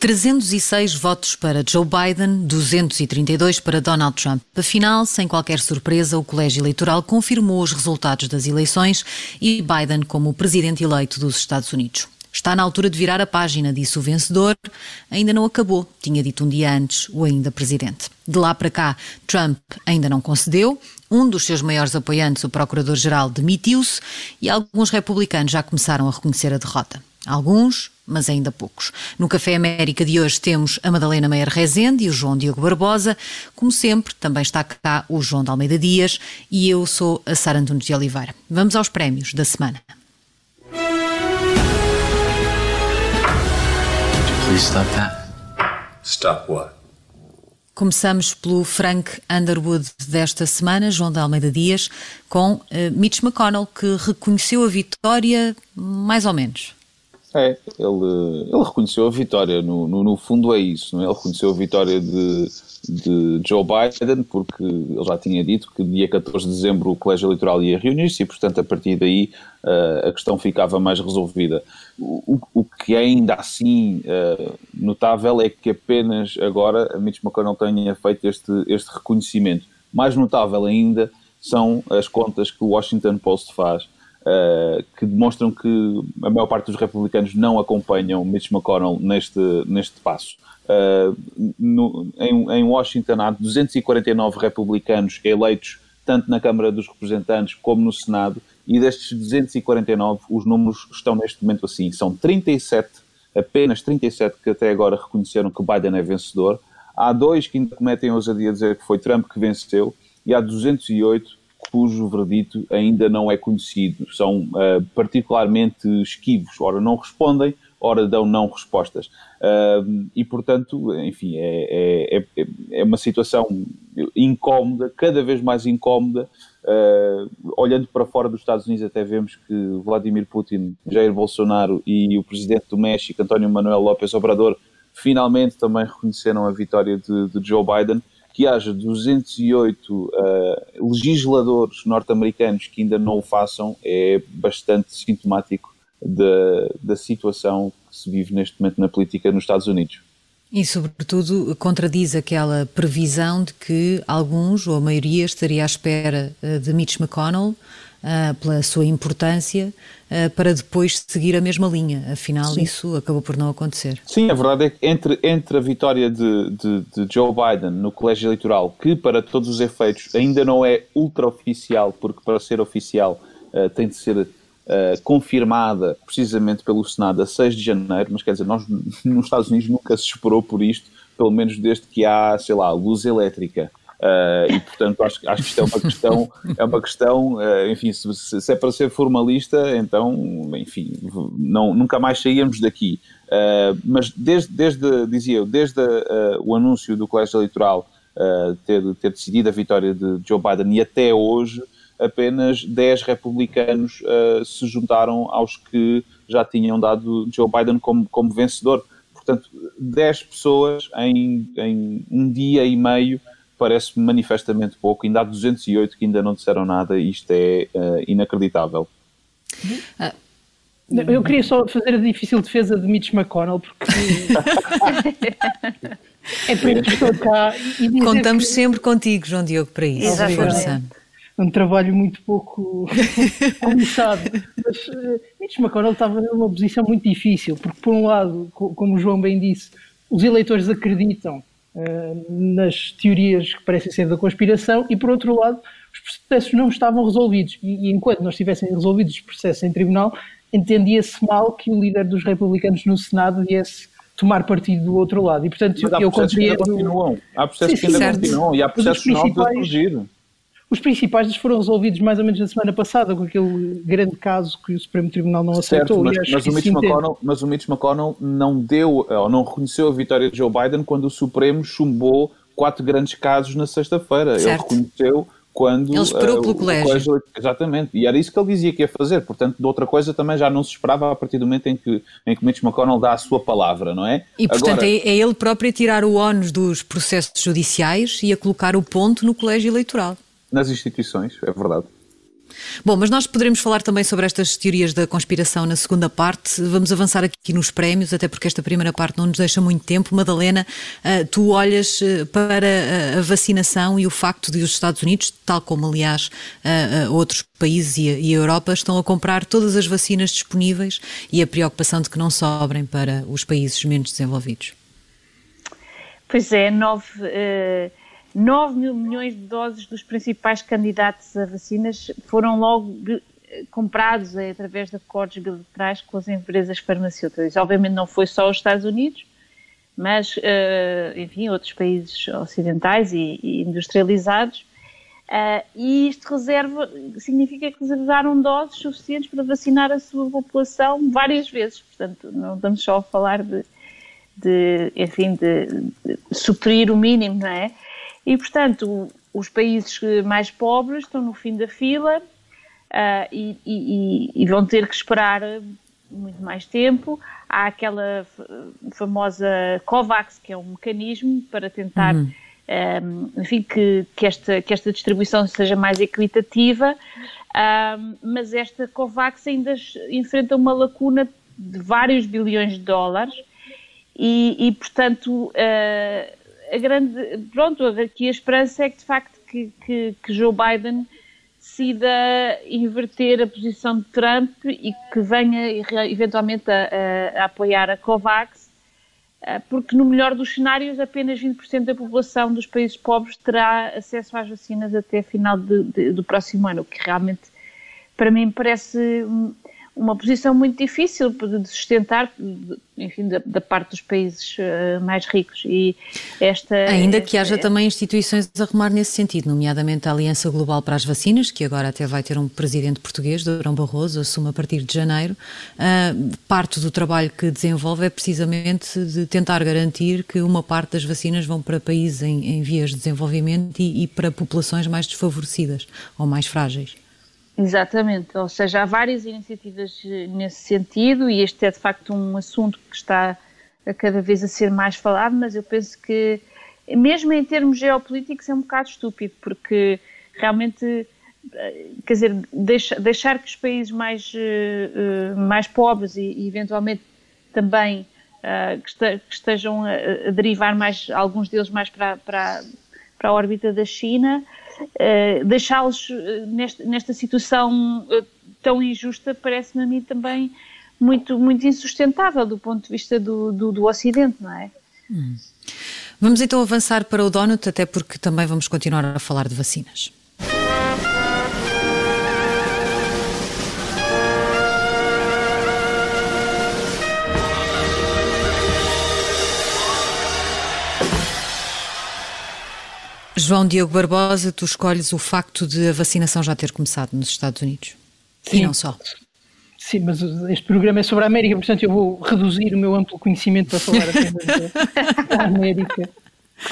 306 votos para Joe Biden, 232 para Donald Trump. Afinal, sem qualquer surpresa, o Colégio Eleitoral confirmou os resultados das eleições e Biden como presidente eleito dos Estados Unidos. Está na altura de virar a página, disse o vencedor. Ainda não acabou, tinha dito um dia antes o ainda presidente. De lá para cá, Trump ainda não concedeu. Um dos seus maiores apoiantes, o procurador-geral, demitiu-se e alguns republicanos já começaram a reconhecer a derrota. Alguns, mas ainda poucos. No Café América de hoje temos a Madalena Meyer Rezende e o João Diogo Barbosa. Como sempre, também está cá o João de Almeida Dias e eu sou a Sara Antunes de Oliveira. Vamos aos prémios da semana. Please stop that. Stop what? Começamos pelo Frank Underwood desta semana, João de Almeida Dias, com uh, Mitch McConnell, que reconheceu a vitória mais ou menos. É, ele, ele reconheceu a vitória, no, no, no, fundo é isso, não é? ele reconheceu a vitória de, de Joe Biden, porque ele já tinha dito que dia 14 de dezembro o colégio eleitoral ia reunir-se e, portanto, a partir daí uh, a questão ficava mais resolvida. O, o que é ainda assim uh, notável é que apenas agora a Mitch McConnell tenha feito este, este reconhecimento. Mais notável ainda são as contas que o Washington Post faz uh, que demonstram que a maior parte dos republicanos não acompanham Mitch McConnell neste, neste passo. Uh, no, em, em Washington há 249 republicanos eleitos tanto na Câmara dos Representantes como no Senado, e destes 249, os números estão neste momento assim: são 37, apenas 37 que até agora reconheceram que Biden é vencedor, há dois que ainda cometem a ousadia dizer que foi Trump que venceu, e há 208 cujo verdito ainda não é conhecido. São uh, particularmente esquivos, ora não respondem, ora dão não respostas. Uh, e, portanto, enfim, é, é, é, é, uma situação incómoda, cada vez mais incómoda. Uh, olhando para fora dos Estados Unidos, até vemos que Vladimir Putin, Jair Bolsonaro e o presidente do México, António Manuel López Obrador, finalmente também reconheceram a vitória de, de Joe Biden que haja 208 uh, legisladores norte-americanos que ainda não o façam é bastante sintomático da, da situação que se vive neste momento na política nos Estados Unidos. E, sobretudo, contradiz aquela previsão de que alguns, ou a maioria, estaria à espera uh, de Mitch McConnell uh, pela sua importância, uh, para depois seguir a mesma linha. Afinal, Sim. isso acabou por não acontecer. Sim, a verdade é que entre, entre a vitória de, de, de, Joe Biden no colégio eleitoral, que para todos os efeitos ainda não é ultra-oficial, porque para ser oficial uh, tem de ser confirmada precisamente pelo Senado a 6 de janeiro, mas quer dizer, nós nos Estados Unidos nunca se esperou por isto, pelo menos desde que há, sei lá, luz elétrica. Uh, e portanto acho, acho que isto é uma questão, é uma questão, uh, enfim, se, se, é para ser formalista, então, enfim, não, nunca mais saíamos daqui. Uh, mas desde, desde, dizia eu, desde o anúncio do colégio eleitoral ter, ter decidido a vitória de Joe Biden e até hoje, apenas 10 republicanos se juntaram aos que já tinham dado Joe Biden como, como vencedor. Portanto, 10 pessoas em, em um dia e meio parece manifestamente pouco. Ainda há 208 que ainda não disseram nada isto é uh, inacreditável. Ah. Eu queria só fazer a difícil defesa de Mitch McConnell, porque é para isso que estou cá. E Contamos que... sempre contigo, João Diogo, para isso. Força. Um trabalho muito pouco começado. Mas uh, Mitch McConnell estava numa posição muito difícil, porque, por um lado, como o João bem disse, os eleitores acreditam nas teorias que parecem ser da conspiração e, por outro lado, os processos não estavam resolvidos. E, e enquanto não estivessem resolvidos os processos em tribunal, entendia-se mal que o líder dos republicanos no Senado viesse tomar partido do outro lado. E, portanto, Mas há eu compreendo... Que ainda continuam. Há processos sim, sim, que ainda certo. continuam e há processos novos a surgir. Os principais foram resolvidos mais ou menos na semana passada, com aquele grande caso que o Supremo Tribunal não aceitou. Certo, mas, mas, o Mitch McConnell, mas o Mitch McConnell não deu, ou não reconheceu a vitória de Joe Biden quando o Supremo chumbou quatro grandes casos na sexta-feira. Ele reconheceu quando. Ele esperou uh, pelo colégio. colégio. Exatamente. E era isso que ele dizia que ia fazer. Portanto, de outra coisa também já não se esperava a partir do momento em que, em que Mitch McConnell dá a sua palavra, não é? E, portanto, Agora, é, é ele próprio a tirar o ónus dos processos judiciais e a colocar o ponto no colégio eleitoral nas instituições, é verdade. Bom, mas nós poderemos falar também sobre estas teorias da conspiração na segunda parte. Vamos avançar aqui nos prémios, até porque esta primeira parte não nos deixa muito tempo. Madalena, eh, tu olhas eh, para a vacinação e o facto de os Estados Unidos, tal como aliás eh, outros países e a Europa, estão a comprar todas as vacinas disponíveis e a preocupação de que não sobrem para os países menos desenvolvidos. Pois é, nove. Uh 9 mil milhões de doses dos principais candidatos a vacinas foram logo comprados através de acordos bilaterais com as empresas farmacêuticas. Obviamente não foi só os Estados Unidos, mas, eh, enfim, outros países ocidentais e, industrializados. Eh, e isto reserva, significa que reservaram doses suficientes para vacinar a sua população várias vezes. Portanto, não estamos só a falar de, de enfim, de, de suprir o mínimo, não é? E, portanto, os países mais pobres estão no fim da fila uh, e, e, e, vão ter que esperar muito mais tempo. Há aquela famosa COVAX, que é um mecanismo para tentar, uhum. um, ah, enfim, que, que, esta, que esta distribuição seja mais equitativa, um, ah, mas esta COVAX ainda enfrenta uma lacuna de vários bilhões de dólares e, e portanto, uh, a grande, pronto, aqui a esperança é que de facto que, que, que Joe Biden decida inverter a posição de Trump e que venha eventualmente a, a, a apoiar a COVAX, eh, porque no melhor dos cenários apenas 20% da população dos países pobres terá acesso às vacinas até final de, de, do próximo ano, o que realmente para mim parece uma posição muito difícil de sustentar, enfim, da, da parte dos países uh, mais ricos. E esta ainda esta, que haja é... também instituições a remar nesse sentido, nomeadamente a Aliança Global para as Vacinas, que agora até vai ter um presidente português, Durão Barroso, assume a partir de janeiro. Uh, parte do trabalho que desenvolve é precisamente de tentar garantir que uma parte das vacinas vão para países em, em vias de desenvolvimento e, e para populações mais desfavorecidas ou mais frágeis. Exatamente, ou seja, há várias iniciativas eh, nesse sentido e este é de facto um assunto que está a cada vez a ser mais falado, mas eu penso que, mesmo em termos geopolíticos, é um bocado estúpido, porque realmente, eh, quer dizer, deixar que os países mais, eh, mais pobres e, eventualmente também que, estejam a derivar mais, alguns deles mais para, para, para a órbita da China, uh, deixá-los eh, nesta, nesta situação uh, tão injusta parece-me a mim também muito, muito insustentável do ponto de vista do, do, do Ocidente, não é? Hum. Vamos então avançar para o Donut, até porque também vamos continuar a falar de vacinas. João Diogo Barbosa, tu escolhes o facto de a vacinação já ter começado nos Estados Unidos. Sim. E não só. Sim, mas este programa é sobre a América, portanto eu vou reduzir o meu amplo conhecimento para falar apenas da América.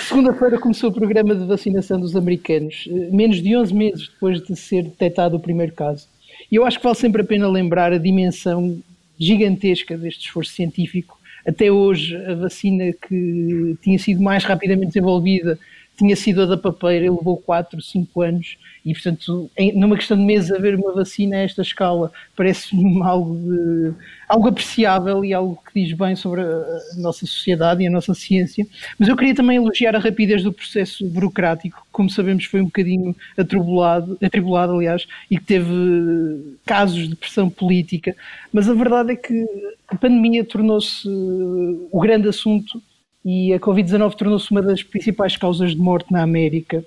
Segunda-feira começou o programa de vacinação dos americanos, eh, menos de 11 meses depois de ser detectado o primeiro caso. E eu acho que vale sempre a pena lembrar a dimensão gigantesca deste esforço científico. Até hoje, a vacina que tinha sido mais rapidamente desenvolvida tinha sido a da papeira levou 4, 5 anos e, portanto, em, numa questão de meses haver uma vacina a esta escala parece-me algo, algo apreciável e algo que diz bem sobre a, a, nossa sociedade e a nossa ciência. Mas eu queria também elogiar a rapidez do processo burocrático, que, como sabemos foi um bocadinho atribulado, atribulado aliás, e que teve casos de pressão política. Mas a verdade é que a pandemia tornou-se o grande assunto e a Covid-19 tornou-se uma das principais causas de morte na América,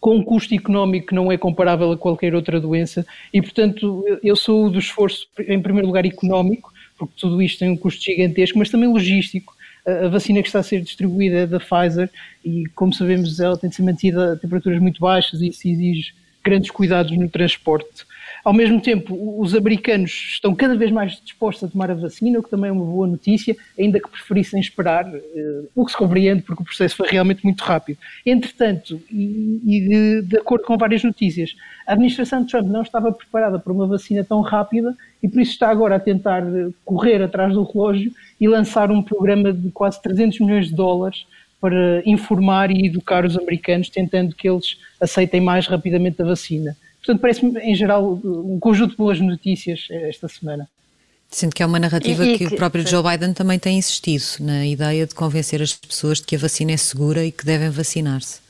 com um custo económico que não é comparável a qualquer outra doença, e portanto eu sou do esforço, em primeiro lugar, económico, porque tudo isto tem um custo gigantesco, mas também logístico. A vacina que está a ser distribuída é da Pfizer e, como sabemos, ela tem de ser mantida a temperaturas muito baixas e isso exige grandes cuidados no transporte. Ao mesmo tempo, os americanos estão cada vez mais dispostos a tomar a vacina, o que também é uma boa notícia, ainda que preferissem esperar, eh, o que se compreende, porque o processo foi realmente muito rápido. Entretanto, e, de, de acordo com várias notícias, a administração de Trump não estava preparada para uma vacina tão rápida e por isso está agora a tentar correr atrás do relógio e lançar um programa de quase 300 milhões de dólares para informar e educar os americanos, tentando que eles aceitem mais rapidamente a vacina. Portanto, parece-me, em geral, um conjunto de boas notícias esta semana. Sendo que é uma narrativa e, e que, que, o próprio Joe Biden também tem insistido na ideia de convencer as pessoas de que a vacina é segura e que devem vacinar-se.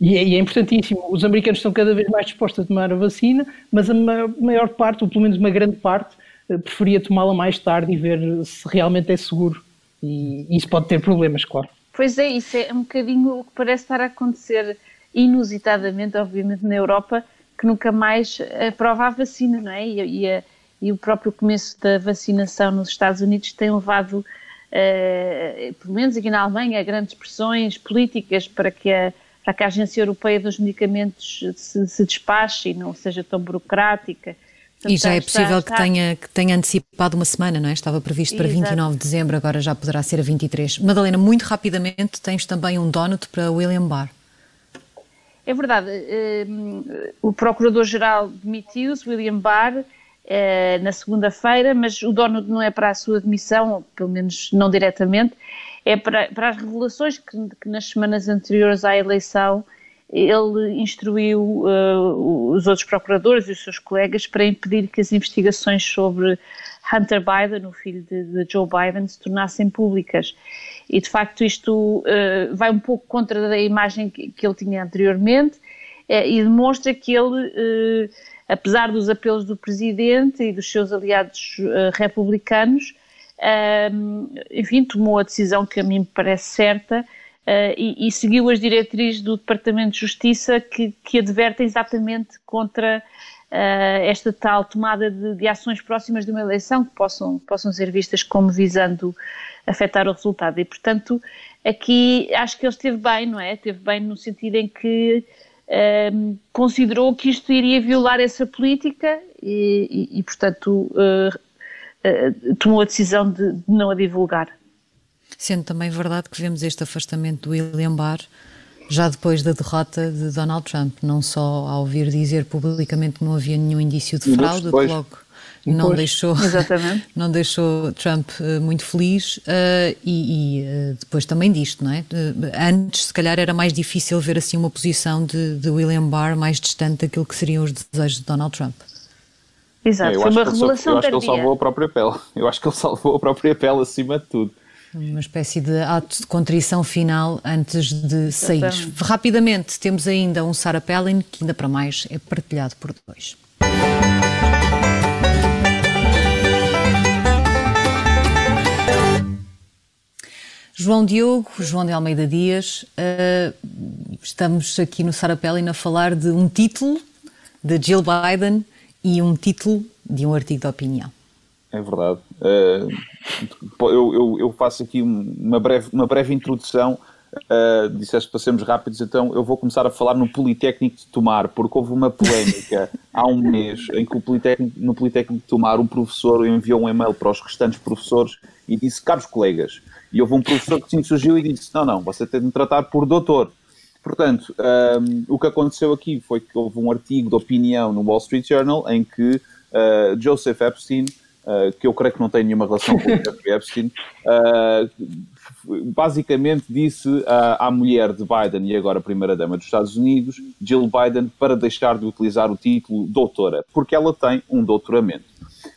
E é, e é, importantíssimo. Os americanos estão cada vez mais dispostos a tomar a vacina, mas a maior parte, ou pelo menos uma grande parte, eh, preferia tomá-la mais tarde e ver se realmente é seguro. E isso pode ter problemas, claro. Pois é, isso é um bocadinho o que parece estar a acontecer inusitadamente, obviamente, na Europa, que nunca mais aprova a vacina, não é? E, e, a, e o próprio começo da vacinação nos Estados Unidos tem levado, uh, pelo menos aqui na Alemanha, a grandes pressões políticas para que a, para que a Agência Europeia dos Medicamentos se, se despache e não seja tão burocrática. Portanto, e já é possível está, que, tenha, que tenha antecipado uma semana, não é? Estava previsto para Exato. 29 de dezembro, agora já poderá ser a 23. Madalena, muito rapidamente, tens também um donut para William Barr. É verdade. Ehm, o Procurador-Geral demitiu-se, William Barr, eh, na segunda-feira, mas o dono não é para a sua demissão, pelo menos não diretamente, é para, para as revelações que, que nas semanas anteriores à eleição ele instruiu uh, os outros procuradores e os seus colegas para impedir que as investigações sobre Hunter Biden, o filho de, de Joe Biden, se tornassem públicas. E de facto isto uh, vai um pouco contra a imagem que, que ele tinha anteriormente uh, e demonstra que ele, apesar dos apelos do presidente e dos seus aliados republicanos, enfim, tomou a decisão que a mim me parece certa Uh, e, e, seguiu as diretrizes do Departamento de Justiça que, que advertem exatamente contra esta tal tomada de, de, ações próximas de uma eleição que possam, possam ser vistas como visando afetar o resultado. E, portanto, aqui acho que ele esteve bem, não é? Esteve bem no sentido em que uh, considerou que isto iria violar essa política e, e, e portanto, tomou a decisão de, de não a divulgar. Sendo também verdade que vemos este afastamento do William Barr já depois da derrota de Donald Trump, não só ao vir dizer publicamente que não havia nenhum indício de fraude, que logo não deixou, não deixou Trump uh, muito feliz uh, e, e uh, depois também disto, não é? antes, se calhar, era mais difícil ver assim uma posição de, de William Barr mais distante daquilo que seriam os desejos de Donald Trump. Exato, é, foi uma revelação Eu acho que ele salvou a própria pele. Eu acho que ele salvou a própria pele acima de tudo. Uma espécie de ato de contrição final antes de sair. Rapidamente, temos ainda um Sarah Palin, que ainda para mais é partilhado por dois. João Diogo, João de Almeida Dias, uh, estamos aqui no Sarah Palin a falar de um título de Jill Biden e um título de um artigo de opinião. É verdade. Uh, eu, eu, eu, faço aqui uma breve, uma breve introdução. Uh, disseste para sermos rápidos, então eu vou começar a falar no Politécnico de Tomar, porque houve uma polémica há um mês em que o Politécnico, no Politécnico de Tomar um professor enviou um e-mail para os restantes professores e disse: Caros colegas, e houve um professor que sim surgiu e disse: Não, não, você tem de me tratar por doutor. Portanto, um, o que aconteceu aqui foi que houve um artigo de opinião no Wall Street Journal em que uh, Joseph Epstein uh, que eu creio que não tem nenhuma relação com o Jeffrey Epstein, uh, basicamente disse uh, à mulher de Biden e agora primeira-dama dos Estados Unidos, Jill Biden, para deixar de utilizar o título doutora, porque ela tem um doutoramento.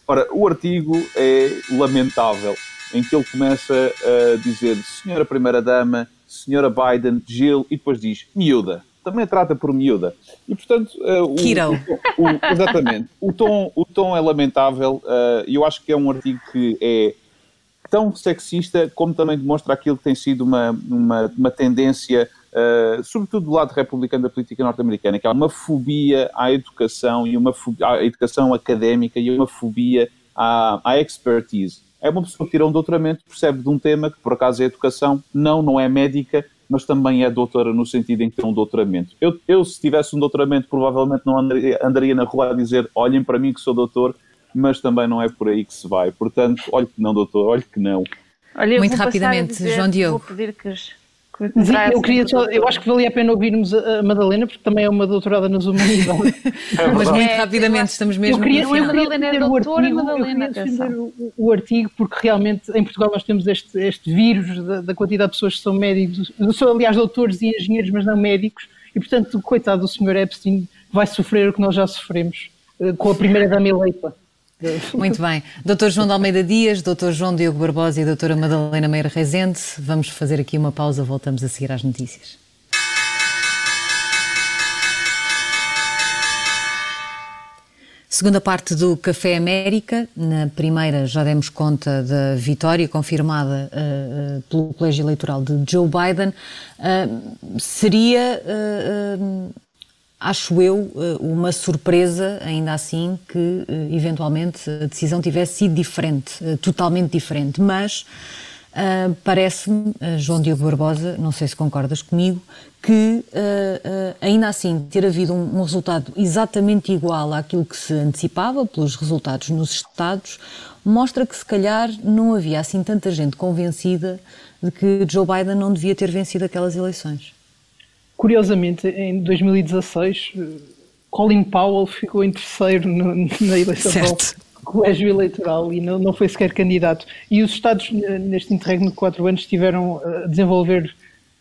Ora, o artigo é lamentável, em que ele começa a dizer Senhora Primeira-Dama, Senhora Biden, Jill, e depois diz miúda também a trata por miúda. E portanto. Uh, o, o, o, exatamente. O tom, o tom é lamentável uh, e eu acho que é um artigo que é tão sexista como também demonstra aquilo que tem sido uma, uma, uma tendência. Uh, sobretudo do lado republicano da política norte-americana, que há uma fobia à educação e uma fobia, à educação académica e uma fobia à, à expertise. É uma pessoa que tira um doutoramento, percebe de um tema que por acaso é educação, não, não é médica, mas também é doutora no sentido em que tem um doutoramento. Eu, eu se tivesse um doutoramento, provavelmente não andaria, andaria na rua a dizer olhem para mim que sou doutor, mas também não é por aí que se vai. Portanto, olhe que não, doutor, olhe que não. Olha, Muito rapidamente, dizer, João Diogo. Vou pedir que os Sim, eu, queria só, eu acho que valia a pena ouvirmos a Madalena, porque também é uma doutorada nas humanidades. É Mas muito é, rapidamente, estamos mesmo eu queria, final. Eu queria defender, o artigo, Madalena, eu queria o, o, artigo, porque realmente em Portugal nós temos este, este vírus da, da, quantidade de pessoas que são médicos, são aliás doutores e engenheiros, mas não médicos, e portanto, coitado do Sr. Epstein, vai sofrer o que nós já sofremos uh, com a primeira dama eleita. Muito bem. Dr. João de Almeida Dias, Dr. João Diogo Barbosa e Dra. Madalena Meira Rezende, vamos fazer aqui uma pausa, voltamos a seguir às notícias. Segunda parte do Café América. Na primeira já demos conta da vitória confirmada uh, pelo Colégio Eleitoral de Joe Biden. Uh, seria, uh, acho eu, uma surpresa, ainda assim, que eventualmente a decisão tivesse sido diferente, totalmente diferente. Mas Uh, Parece-me, uh, João Diogo Barbosa, não sei se concordas comigo, que uh, ainda assim ter havido um, um, resultado exatamente igual àquilo que se antecipava pelos resultados nos Estados, mostra que se calhar não havia assim tanta gente convencida de que Joe Biden não devia ter vencido aquelas eleições. Curiosamente, em 2016, Colin Powell ficou em terceiro no, na eleição certo colégio eleitoral e não, não foi sequer candidato. E os Estados, neste interregno de quatro anos, estiveram a desenvolver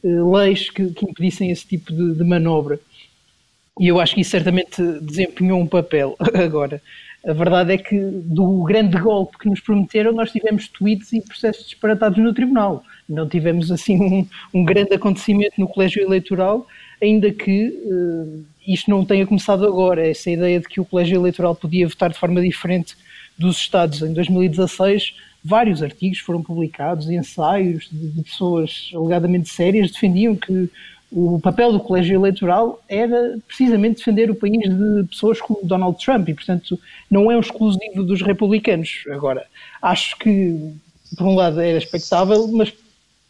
leis que, que, impedissem esse tipo de, de, manobra. E eu acho que isso certamente desempenhou um papel. Agora, a verdade é que do grande golpe que nos prometeram, nós tivemos tweets e processos disparatados no tribunal. Não tivemos assim um, um grande acontecimento no colégio eleitoral, ainda que uh, isto não tenha começado agora. Essa ideia de que o colégio eleitoral podia votar de forma diferente dos Estados em 2016, vários artigos foram publicados, ensaios de, de pessoas alegadamente sérias defendiam que o papel do colégio eleitoral era precisamente defender o país de pessoas como Donald Trump e, portanto, não é um exclusivo dos republicanos. Agora, acho que, por um lado, era expectável, mas,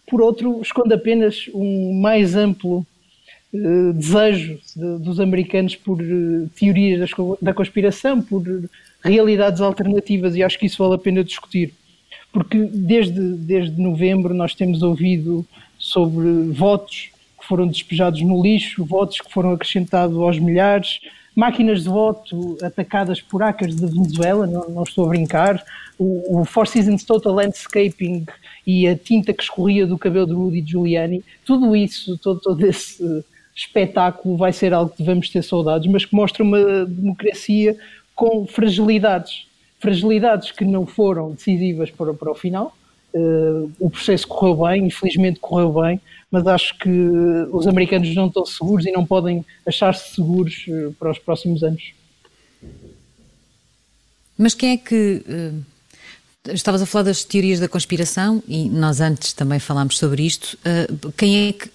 por outro, esconde apenas um mais amplo uh, desejo de, dos americanos por uh, teorias das, da conspiração, por realidades alternativas e acho que isso vale a pena discutir. Porque desde, desde novembro nós temos ouvido sobre votos foram despejados no lixo, votos que foram acrescentados aos milhares, máquinas de voto atacadas por hackers da Venezuela, não, não, estou a brincar, o, o Four Seasons Total Landscaping e a tinta que escorria do cabelo de Rudy Giuliani, tudo isso, todo, todo esse espetáculo vai ser algo que devemos ter saudades, mas que mostra uma democracia com fragilidades, fragilidades que não foram decisivas para, para o final. Uh, o processo correu bem, infelizmente correu bem, mas acho que os americanos não estão seguros e não podem achar-se seguros uh, para os próximos anos. Mas quem é que. Uh, estavas a falar das teorias da conspiração e nós antes também falámos sobre isto. quem é que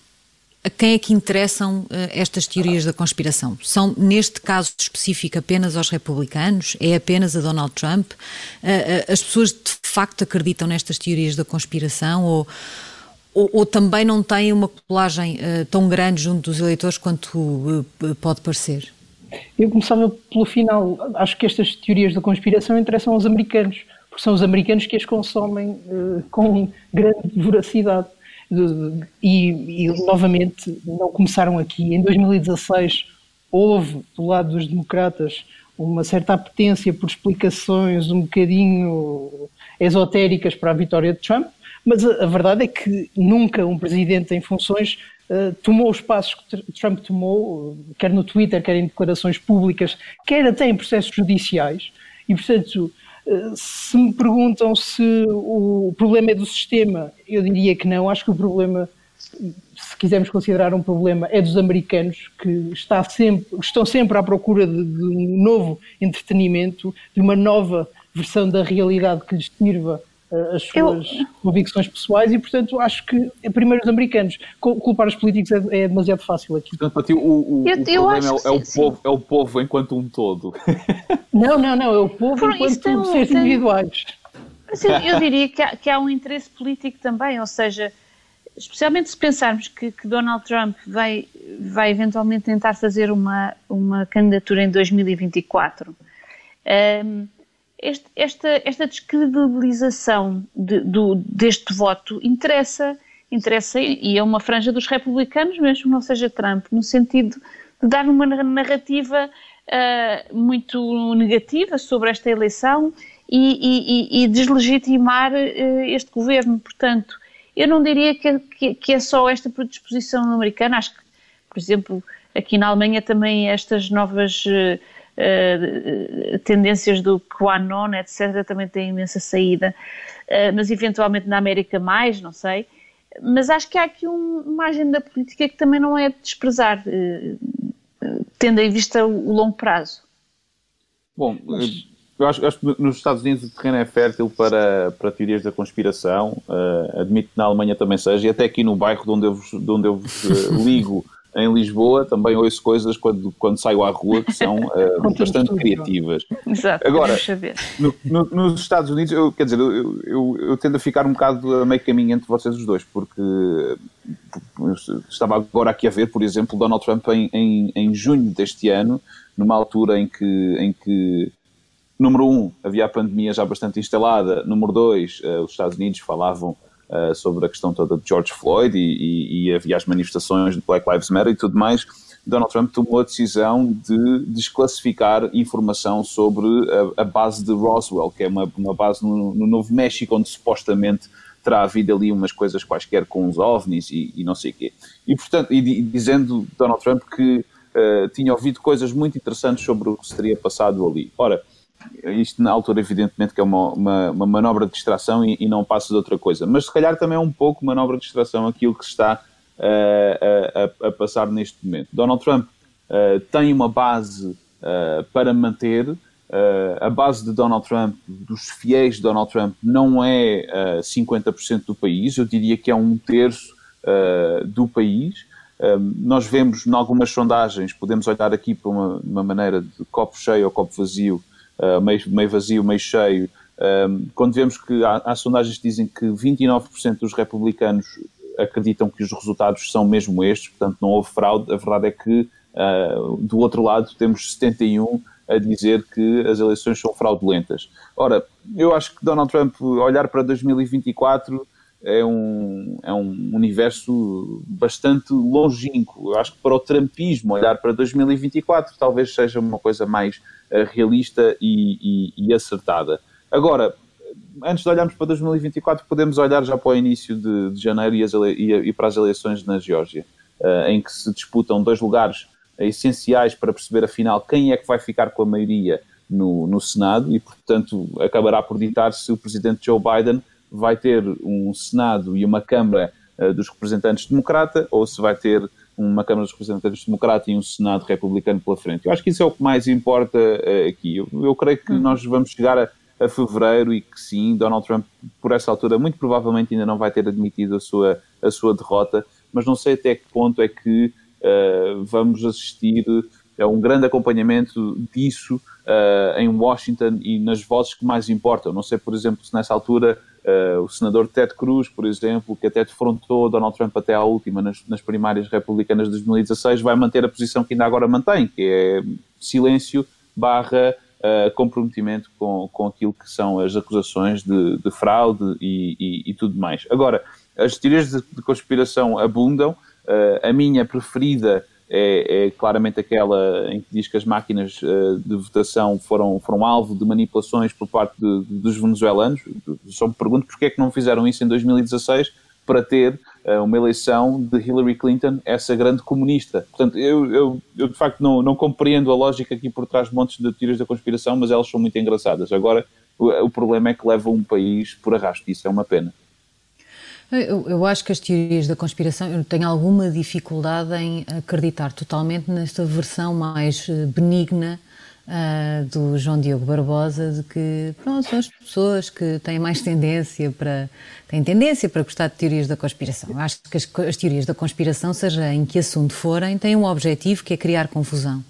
a quem é que interessam uh, estas teorias da conspiração? São, neste caso específico, apenas aos republicanos? É apenas a Donald Trump? Uh, uh, as pessoas de facto acreditam nestas teorias da conspiração ou, ou, ou também não têm uma colagem tão grande junto dos eleitores quanto pode parecer? Eu começava pelo final. Acho que estas teorias da conspiração interessam aos americanos, porque são os americanos que as consomem com grande voracidade e, e, novamente não começaram aqui. Em 2016 houve do lado dos democratas uma certa apetência por explicações um bocadinho esotéricas para a vitória de Trump, mas a, a verdade é que nunca um presidente em funções uh, tomou os passos que Trump tomou, quer no Twitter, quer em declarações públicas, quer até em processos judiciais, e portanto se me perguntam se o problema é do sistema, eu diria que não. Acho que o problema, se quisermos considerar um problema, é dos americanos que está sempre, estão sempre à procura de, de um novo entretenimento, de uma nova versão da realidade que lhes sirva as suas eu... convicções pessoais e, portanto, acho que é primeiro os americanos. Culpar os políticos é, é demasiado fácil aqui. Portanto, para ti, o, o, eu, o problema é, é, o povo, é o povo enquanto um todo. Não, não, não, é o povo Por enquanto é, seres é... individuais. Eu, eu diria que há, que há, um interesse político também, ou seja, especialmente se pensarmos que, que Donald Trump vai, vai eventualmente tentar fazer uma, uma candidatura em 2024. Um, este, esta, esta descredibilização de, do, deste voto interessa, interessa e é uma franja dos republicanos, mesmo que não seja Trump, no sentido de dar uma narrativa uh, muito negativa sobre esta eleição e, e, e deslegitimar uh, este governo. Portanto, eu não diria que, que, que, é só esta predisposição americana, acho que, por exemplo, aqui na Alemanha também estas novas uh, tendências do QAnon, etc., também têm imensa saída, uh, mas eventualmente na América mais, não sei. Mas acho que há aqui um, uma agenda política que também não é de desprezar, tendo em vista o, o longo prazo. Bom, eu acho, acho, que nos Estados Unidos o terreno é fértil para, para teorias da conspiração, uh, admito que na Alemanha também seja, e até aqui no bairro de onde eu vos, de onde eu vos uh, ligo, em Lisboa também ouço coisas quando, quando saio à rua que são uh, bastante criativas. Exato, Agora, no, no, nos Estados Unidos, eu, quer dizer, eu, eu, eu, tendo a ficar um bocado a meio caminho entre vocês os dois, porque estava agora aqui a ver, por exemplo, Donald Trump em, em, em junho deste ano, numa altura em que, em que número um, havia a pandemia já bastante instalada, número dois, uh, os Estados Unidos falavam uh, sobre a questão toda de George Floyd e, e, e, as manifestações de Black Lives Matter e tudo mais, Donald Trump tomou a decisão de desclassificar informação sobre a, a base de Roswell, que é uma, uma base no, no, Novo México, onde supostamente terá havido ali umas coisas quaisquer com os ovnis e, e não sei o quê. E, portanto, e, dizendo Donald Trump que uh, tinha ouvido coisas muito interessantes sobre o que se teria passado ali. Ora, isto na altura evidentemente que é uma, uma, uma manobra de distração e, e, não passa de outra coisa, mas se calhar também é um pouco manobra de distração aquilo que se está uh, a, a, passar neste momento. Donald Trump uh, tem uma base uh, para manter, a base de Donald Trump, dos fiéis de Donald Trump, não é 50% do país, eu diria que é um terço do país. nós vemos em algumas sondagens, podemos olhar aqui para uma, uma maneira de copo cheio ou copo vazio, uh, meio, meio vazio, meio cheio, um, quando vemos que há, há, sondagens que dizem que 29% dos republicanos acreditam que os resultados são mesmo estes, portanto não houve fraude, a verdade é que uh, do outro lado temos 71 a dizer que as eleições são fraudulentas. Ora, eu acho que Donald Trump olhar para 2024 é um, é um universo bastante longínquo. Eu acho que para o Trumpismo olhar para 2024 talvez seja uma coisa mais uh, realista e, e, e, acertada. Agora, antes de olharmos para 2024, podemos olhar já para o início de, de janeiro e, e, para as eleições na Geórgia, uh, em que se disputam dois lugares essenciais para perceber afinal quem é que vai ficar com a maioria no, no Senado e, portanto, acabará por ditar se o presidente Joe Biden vai ter um Senado e uma Câmara uh, dos representantes democrata ou se vai ter uma Câmara dos Representantes Democrata e um Senado republicano pela frente. Eu acho que isso é o que mais importa uh, aqui. Eu, eu, creio que hum. nós vamos chegar a, a, fevereiro e que sim, Donald Trump, por essa altura, muito provavelmente ainda não vai ter admitido a sua, a sua derrota, mas não sei até que ponto é que uh, vamos assistir a um grande acompanhamento disso uh, em Washington e nas vozes que mais importam. Não sei, por exemplo, se nessa altura Uh, o senador Ted Cruz, por exemplo, que até defrontou Donald Trump até à última nas, nas, primárias republicanas de 2016, vai manter a posição que ainda agora mantém, que é silêncio barra uh, comprometimento com, com aquilo que são as acusações de, de fraude e, e, e, tudo mais. Agora, as teorias de, de conspiração abundam, uh, a minha preferida é, é, claramente aquela em que diz que as máquinas uh, de votação foram, foram alvo de manipulações por parte de, de, dos venezuelanos. Só me pergunto porque é que não fizeram isso em 2016 para ter uh, uma eleição de Hillary Clinton, essa grande comunista. Portanto, eu, eu, eu de facto não, não, compreendo a lógica aqui por trás de montes de teorias da conspiração, mas elas são muito engraçadas. Agora, o, o problema é que leva um país por arrasto, isso é uma pena. Eu, eu, acho que as teorias da conspiração, eu tenho alguma dificuldade em acreditar totalmente nesta versão mais eh, benigna uh, do João Diogo Barbosa, de que pronto, são as pessoas que têm mais tendência para têm tendência para gostar de teorias da conspiração. Eu acho que as, as teorias da conspiração, seja em que assunto forem, têm um objetivo que é criar confusão.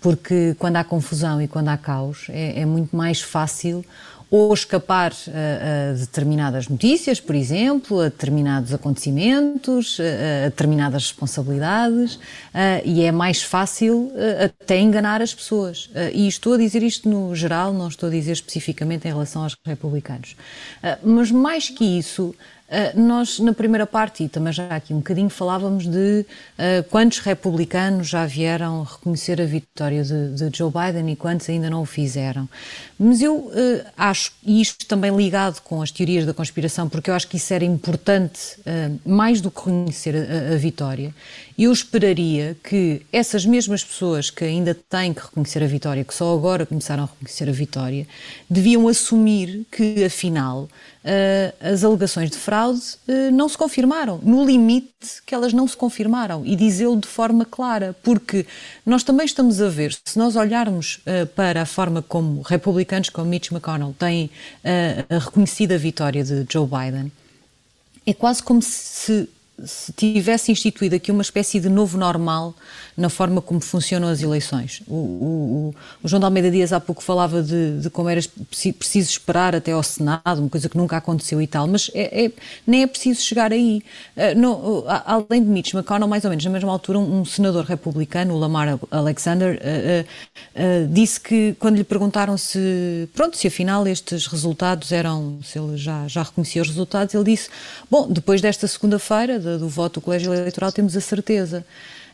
Porque quando há confusão e quando há caos, é, é muito mais fácil ou escapar a, a, determinadas notícias, por exemplo, a determinados acontecimentos, a, a determinadas responsabilidades, e é mais fácil até enganar as pessoas. e estou a dizer isto no geral, não estou a dizer especificamente em relação aos republicanos. mas mais que isso, nós, na primeira parte, e também já aqui um bocadinho, falávamos de uh, quantos republicanos já vieram reconhecer a vitória de, de, Joe Biden e quantos ainda não o fizeram. Mas eu uh, acho, e isto também ligado com as teorias da conspiração, porque eu acho que isso era importante, mais do que reconhecer a, a vitória, eu esperaria que essas mesmas pessoas que ainda têm que reconhecer a vitória, que só agora começaram a reconhecer a vitória, deviam assumir que, afinal, uh, as alegações de fraude uh, não se confirmaram, no limite que elas não se confirmaram, e dizê-lo de forma clara, porque nós também estamos a ver, se nós olharmos uh, para a forma como republicanos como Mitch McConnell têm reconhecido a vitória de Joe Biden, é quase como se se tivesse instituído aqui uma espécie de novo normal na forma como funcionam as eleições. O, o, o João de Almeida Dias há pouco falava de, de, como era preciso esperar até ao Senado, uma coisa que nunca aconteceu e tal, mas é, é, nem é preciso chegar aí. No, além de Mitch McConnell, mais ou menos na mesma altura, um, senador republicano, o Lamar Alexander, uh, uh, disse que quando lhe perguntaram se, pronto, se afinal estes resultados eram, se ele já, já reconhecia os resultados, ele disse, bom, depois desta segunda-feira, do voto do colégio eleitoral, temos a certeza.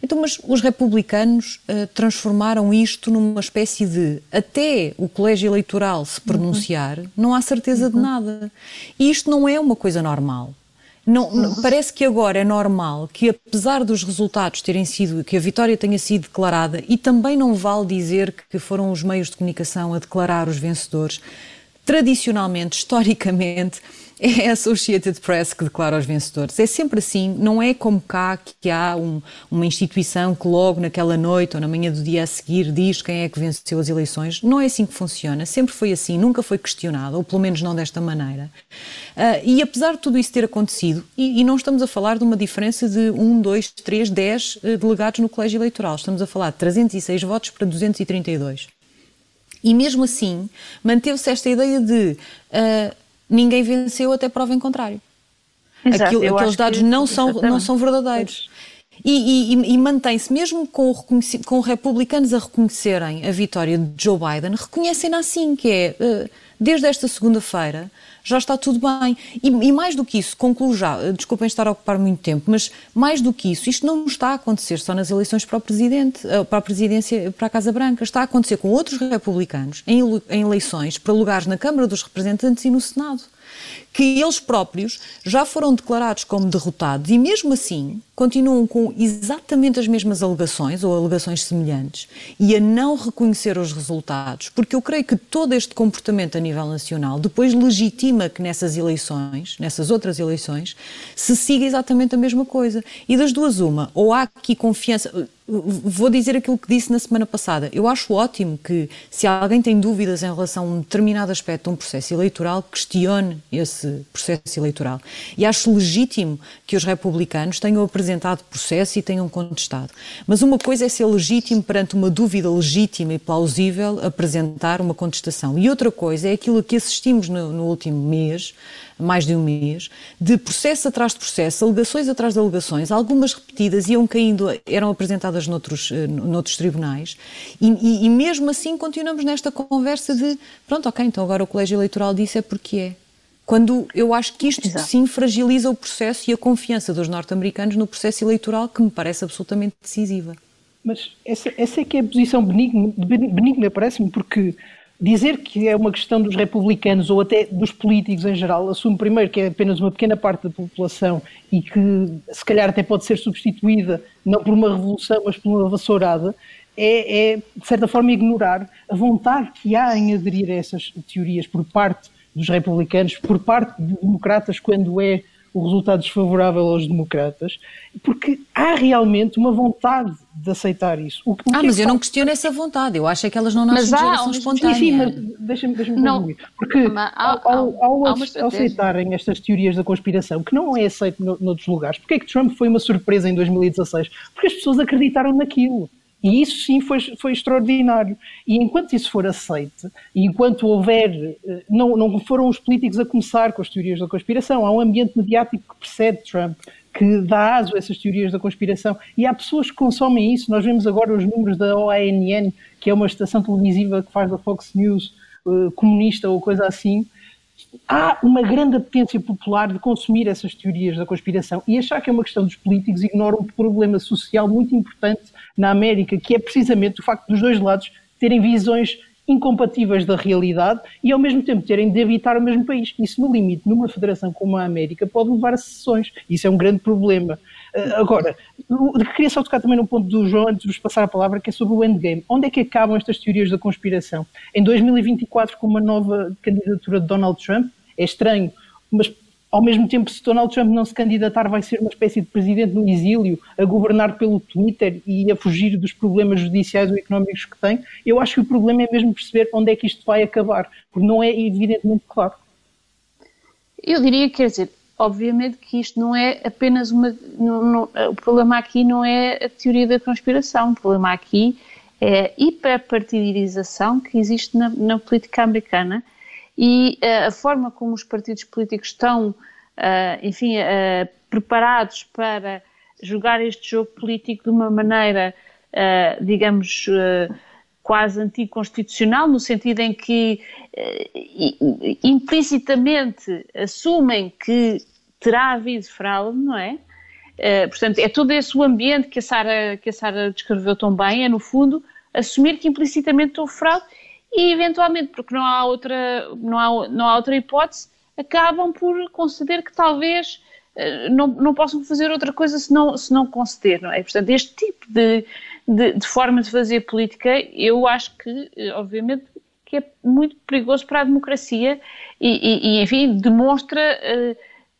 Então, mas os republicanos uh, transformaram isto numa espécie de até o colégio eleitoral se pronunciar, uhum. não há certeza uhum. de nada. E isto não é uma coisa normal. Não, uhum. Parece que agora é normal que, apesar dos resultados terem sido, que a vitória tenha sido declarada, e também não vale dizer que foram os meios de comunicação a declarar os vencedores, tradicionalmente, historicamente, é a Associated Press que declara os vencedores. É sempre assim, não é como cá que há um, uma instituição que logo naquela noite ou na manhã do dia a seguir diz quem é que venceu as eleições. Não é assim que funciona, sempre foi assim, nunca foi questionado, ou pelo menos não desta maneira. Uh, e apesar de tudo isso ter acontecido, e, e, não estamos a falar de uma diferença de 1, 2, 3, 10 delegados no colégio eleitoral, estamos a falar de 306 votos para 232. E mesmo assim, manteve-se esta ideia de. Uh, ninguém venceu até prova em contrário. Exato, Aquilo, aqueles dados que, não, são, não são verdadeiros. E, e, e mantém-se, mesmo com, com republicanos a reconhecerem a vitória de Joe Biden, reconhecem-na assim, que é, eh, desde esta segunda-feira, já está tudo bem. E, e, mais do que isso, concluo já, eh, desculpem estar a ocupar muito tempo, mas mais do que isso, isto não está a acontecer só nas eleições para o Presidente, eh, para a Presidência, para a Casa Branca, está a acontecer com outros republicanos em, em eleições para lugares na Câmara dos Representantes e no Senado que eles próprios já foram declarados como derrotados e, mesmo assim, continuam com exatamente as mesmas alegações ou alegações semelhantes e a não reconhecer os resultados, porque eu creio que todo este comportamento a nível nacional depois legitima que nessas eleições, nessas outras eleições, se siga exatamente a mesma coisa. E das duas, uma, ou há aqui confiança vou dizer aquilo que disse na semana passada. Eu acho ótimo que, se alguém tem dúvidas em relação a um determinado aspecto de um processo eleitoral, questione esse processo eleitoral. E acho legítimo que os republicanos tenham apresentado processo e tenham contestado. Mas uma coisa é ser legítimo perante uma dúvida legítima e plausível apresentar uma contestação. E outra coisa é aquilo a que assistimos no, no último mês, mais de um mês, de processo atrás de processo, alegações atrás de alegações, algumas repetidas iam caindo, eram apresentadas noutros, eh, noutros tribunais, e, e, e mesmo assim continuamos nesta conversa de, pronto, ok, então agora o colégio eleitoral disse é porque é. Quando eu acho que isto Exato. sim fragiliza o processo e a confiança dos norte-americanos no processo eleitoral, que me parece absolutamente decisiva. Mas essa, essa é que é a posição benigna, benigna parece-me, porque dizer que é uma questão dos republicanos ou até dos políticos em geral, assume primeiro que é apenas uma pequena parte da população e que se calhar até pode ser substituída não por uma revolução, mas por uma vassourada, é, é de certa forma ignorar a vontade que há em aderir a essas teorias por parte dos republicanos, por parte de democratas, quando é o resultado desfavorável aos democratas, porque há realmente uma vontade de aceitar isso. O, o ah, mas é eu não questiono essa vontade, eu acho é que elas não nascem mas de geração espontânea. Sim, mas deixa-me deixa concluir. Porque há, ao, ao, ao aceitarem estas teorias da conspiração, que não é aceito no, noutros lugares, porque é que Trump foi uma surpresa em 2016? Porque as pessoas acreditaram naquilo. E isso sim foi, foi extraordinário. E enquanto isso for aceite, e enquanto houver. Eh, não, não foram os políticos a começar com as teorias da conspiração, há um ambiente mediático que precede Trump, que dá aso a essas teorias da conspiração. E há pessoas que consomem isso. Nós vemos agora os números da OANN, que é uma estação televisiva que faz da Fox News, uh, comunista ou coisa assim, há uma grande apetência popular de consumir essas teorias da conspiração e achar que é uma questão dos políticos ignora um problema social muito importante na América, que é precisamente o facto dos dois lados terem visões incompatíveis da realidade e ao mesmo tempo terem de habitar o mesmo país. Isso, no limite, numa federação como a América, pode levar a secessões. Isso é um grande problema. Uh, agora, queria só tocar também no ponto do João, antes de vos passar a palavra, que é sobre o endgame. Onde é que acabam estas teorias da conspiração? Em 2024, com uma nova candidatura de Donald Trump, é estranho, mas ao mesmo tempo, se Donald Trump não se candidatar, vai ser uma espécie de presidente no exílio, a governar pelo Twitter e a fugir dos problemas judiciais ou económicos que tem. Eu acho que o problema é mesmo perceber onde é que isto vai acabar, porque não é evidentemente claro. Eu diria, quer dizer, obviamente que isto não é apenas uma. Não, não, o problema aqui não é a teoria da conspiração, o problema aqui é a hiperpartidarização que existe na, na política americana e uh, a forma como os partidos políticos estão, uh, enfim, uh, preparados para jogar este jogo político de uma maneira, digamos, quase anticonstitucional, no sentido em que implicitamente assumem que terá havido fraude, não é? portanto, é todo esse o ambiente que a Sara que a Sara descreveu tão bem, é no fundo assumir que implicitamente houve fraude e eventualmente, porque não há outra, não há, não há outra hipótese, acabam por conceder que talvez uh, não, não possam fazer outra coisa se não, se não conceder, não é? Portanto, este tipo de, de, de forma de fazer política, eu acho que, eh, obviamente, que é muito perigoso para a democracia e, e, e enfim, demonstra uh,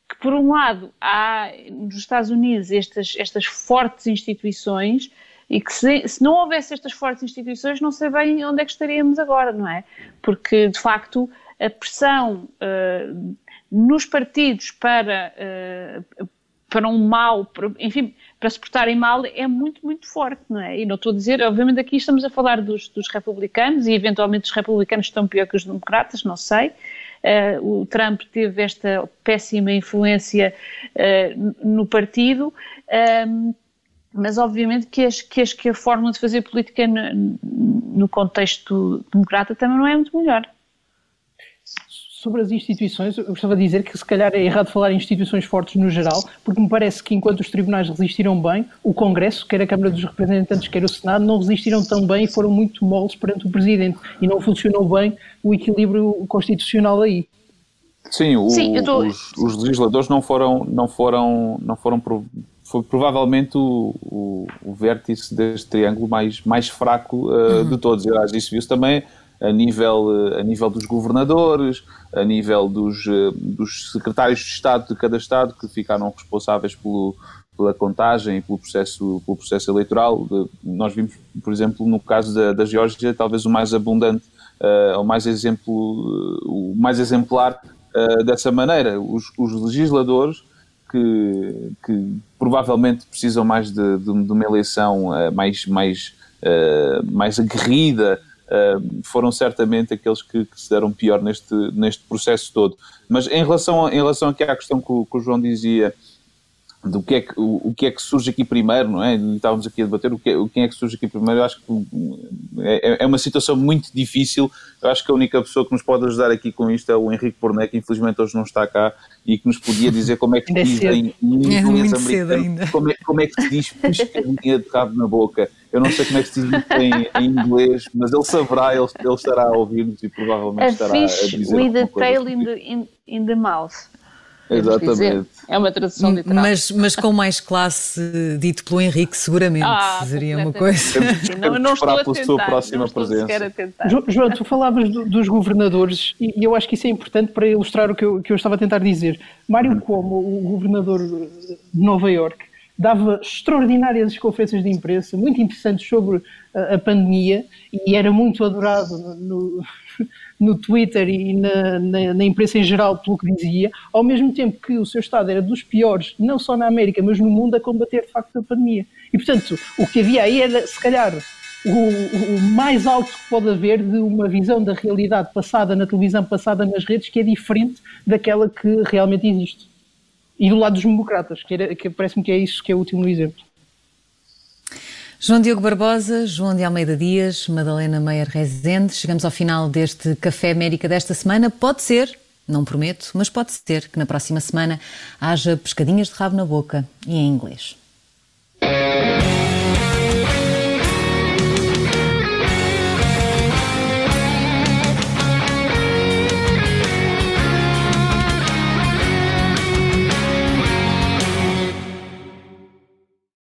que, por um lado, há nos Estados Unidos estas, estas fortes instituições e que se, se, não houvesse estas fortes instituições não sei bem onde é que estaríamos agora, não é? Porque, de facto, a pressão uh, nos partidos para, uh, para um mal, para, enfim, para se portarem mal é muito, muito forte, não é? E não estou a dizer, obviamente aqui estamos a falar dos, dos republicanos e eventualmente os republicanos estão pior que os democratas, não sei. Uh, o Trump teve esta péssima influência no partido mas obviamente que, as, que, as, que a forma de fazer política no, no, contexto democrata também não é muito melhor. Sobre as instituições, eu gostava de dizer que se calhar é errado falar em instituições fortes no geral, porque me parece que enquanto os tribunais resistiram bem, o Congresso, quer a Câmara dos Representantes, quer o Senado, não resistiram tão bem e foram muito moles perante o Presidente e não funcionou bem o equilíbrio constitucional aí. Sim, o, Sim tô... os, os, legisladores não foram, não foram, não foram foi provavelmente o, o, o, vértice deste triângulo mais, mais fraco uh, uhum. de todos. E isso viu-se também a nível, uh, a nível dos governadores, a nível dos, uh, dos secretários de Estado de cada Estado que ficaram responsáveis pelo, pela contagem e pelo processo, pelo processo eleitoral. Nós vimos, por exemplo, no caso da, da Geórgia, talvez o mais abundante, o, mais exemplo, o mais exemplar dessa maneira. Os, os legisladores que, que provavelmente precisam mais de, de, de uma eleição uh, mais, mais, uh, mais aguerrida, uh, foram certamente aqueles que, que, se deram pior neste, neste processo todo. Mas em relação, em relação aqui à questão que o, que o João dizia do que é que, o, o, que é que surge aqui primeiro, não é? Estávamos aqui a debater o que, é, o, quem é que surge aqui primeiro. Eu acho que é, é, uma situação muito difícil. Eu acho que a única pessoa que nos pode ajudar aqui com isto é o Henrique Porné, que infelizmente hoje não está cá e que nos podia dizer como é que se diz em, inglês é americano, como é, como é que se diz pescadinha de rabo na boca. Eu não sei como é que se diz em, em inglês, mas ele saberá, ele, ele estará a ouvir-nos e provavelmente a estará a dizer. With a tail in the, in, in the mouth. Exatamente. É uma tradução literal. Mas, mas com mais classe, dito pelo Henrique, seguramente ah, seria uma coisa. não, não estou a tentar, sua próxima presença. João, tu falavas do, dos governadores e eu acho que isso é importante para ilustrar o que eu, que eu estava a tentar dizer. Mário uhum. Cuomo, o governador de Nova York, dava extraordinárias conferências de imprensa, muito interessantes sobre a, pandemia e era muito adorado no, no Twitter e na, na, na, imprensa em geral pelo que dizia, ao mesmo tempo que o seu Estado era dos piores, não só na América, mas no mundo, a combater de facto a pandemia. E portanto, o que havia aí era, se calhar, o, o, mais alto que pode haver de uma visão da realidade passada na televisão, passada nas redes, que é diferente daquela que realmente existe. E do lado dos democratas, que, que parece-me que é isso que é útil no exemplo. João Diogo Barbosa, João de Almeida Dias, Madalena Meyer Rezende, chegamos ao final deste Café América desta semana. Pode ser Não prometo, mas pode ser que na próxima semana haja pescadinhas de rabo na boca e em inglês.